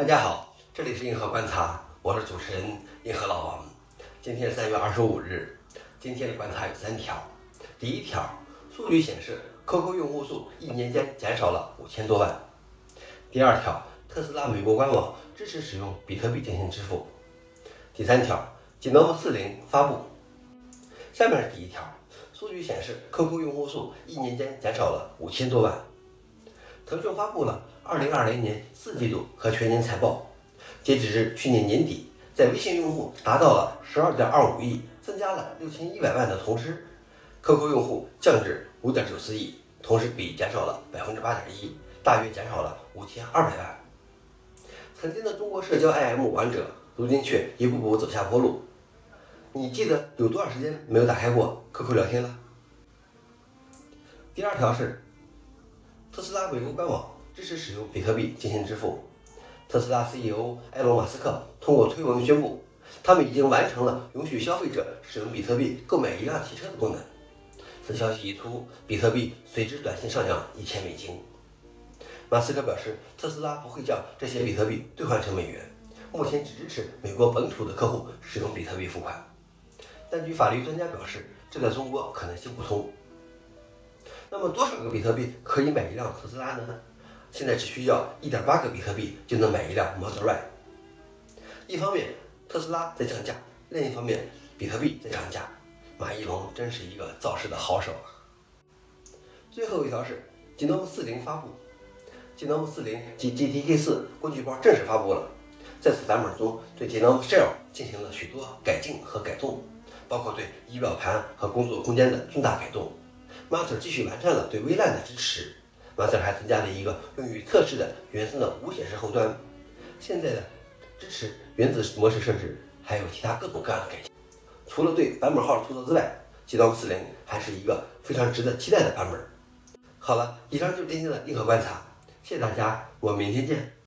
大家好，这里是硬核观察，我是主持人硬核老王。今天三月二十五日，今天的观察有三条。第一条，数据显示，QQ 用户数一年间减少了五千多万。第二条，特斯拉美国官网支持使用比特币进行支付。第三条，Genome 四零发布。下面是第一条，数据显示，QQ 用户数一年间减少了五千多万。腾讯发布了二零二零年四季度和全年财报，截止至去年年底，在微信用户达到了十二点二五亿，增加了六千一百万的同时，QQ 用户降至五点九四亿，同时比减少了百分之八点一，大约减少了五千二百万。曾经的中国社交 IM 王者，如今却一步步走下坡路。你记得有多长时间没有打开过 QQ 聊天了？第二条是。特斯拉美国官网支持使用比特币进行支付。特斯拉 CEO 埃隆·马斯克通过推文宣布，他们已经完成了允许消费者使用比特币购买一辆汽车的功能。此消息一出，比特币随之短信上扬一千美金。马斯克表示，特斯拉不会将这些比特币兑换成美元，目前只支持美国本土的客户使用比特币付款。但据法律专家表示，这在中国可能行不通。那么多少个比特币可以买一辆特斯拉呢？现在只需要一点八个比特币就能买一辆 Model Y。一方面特斯拉在降价，另一方面比特币在涨价，马一龙真是一个造势的好手啊！最后一条是 Gnome 四零发布，Gnome 四零及 GTK 四工具包正式发布了。在此版本中，对 g n o m Shell 进行了许多改进和改动，包括对仪表盘和工作空间的重大改动。Master 继续完善了对微 LAN 的支持，Master 还增加了一个用于测试的原生的无显示后端。现在的支持原子模式设置，还有其他各种各样的改进。除了对版本号的出错之外，Genome 四零还是一个非常值得期待的版本。好了，以上就是今天的硬核观察，谢谢大家，我们明天见。